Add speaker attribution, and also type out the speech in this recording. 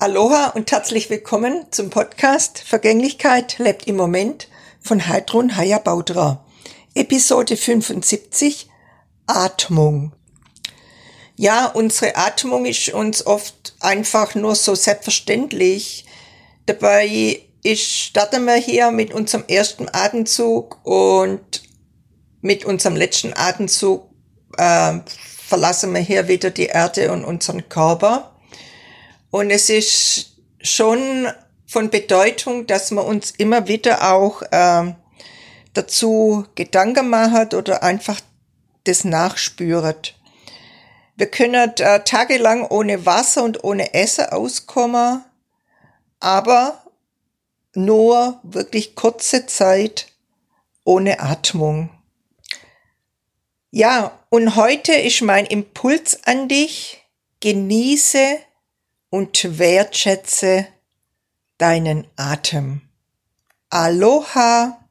Speaker 1: Aloha und herzlich willkommen zum Podcast Vergänglichkeit lebt im Moment von Heidrun Hayabautra. Episode 75 Atmung. Ja, unsere Atmung ist uns oft einfach nur so selbstverständlich. Dabei ist, starten wir hier mit unserem ersten Atemzug und mit unserem letzten Atemzug äh, verlassen wir hier wieder die Erde und unseren Körper. Und es ist schon von Bedeutung, dass man uns immer wieder auch äh, dazu Gedanken macht oder einfach das nachspürt. Wir können äh, tagelang ohne Wasser und ohne Essen auskommen, aber nur wirklich kurze Zeit ohne Atmung. Ja, und heute ist mein Impuls an dich, genieße und wertschätze deinen Atem. Aloha!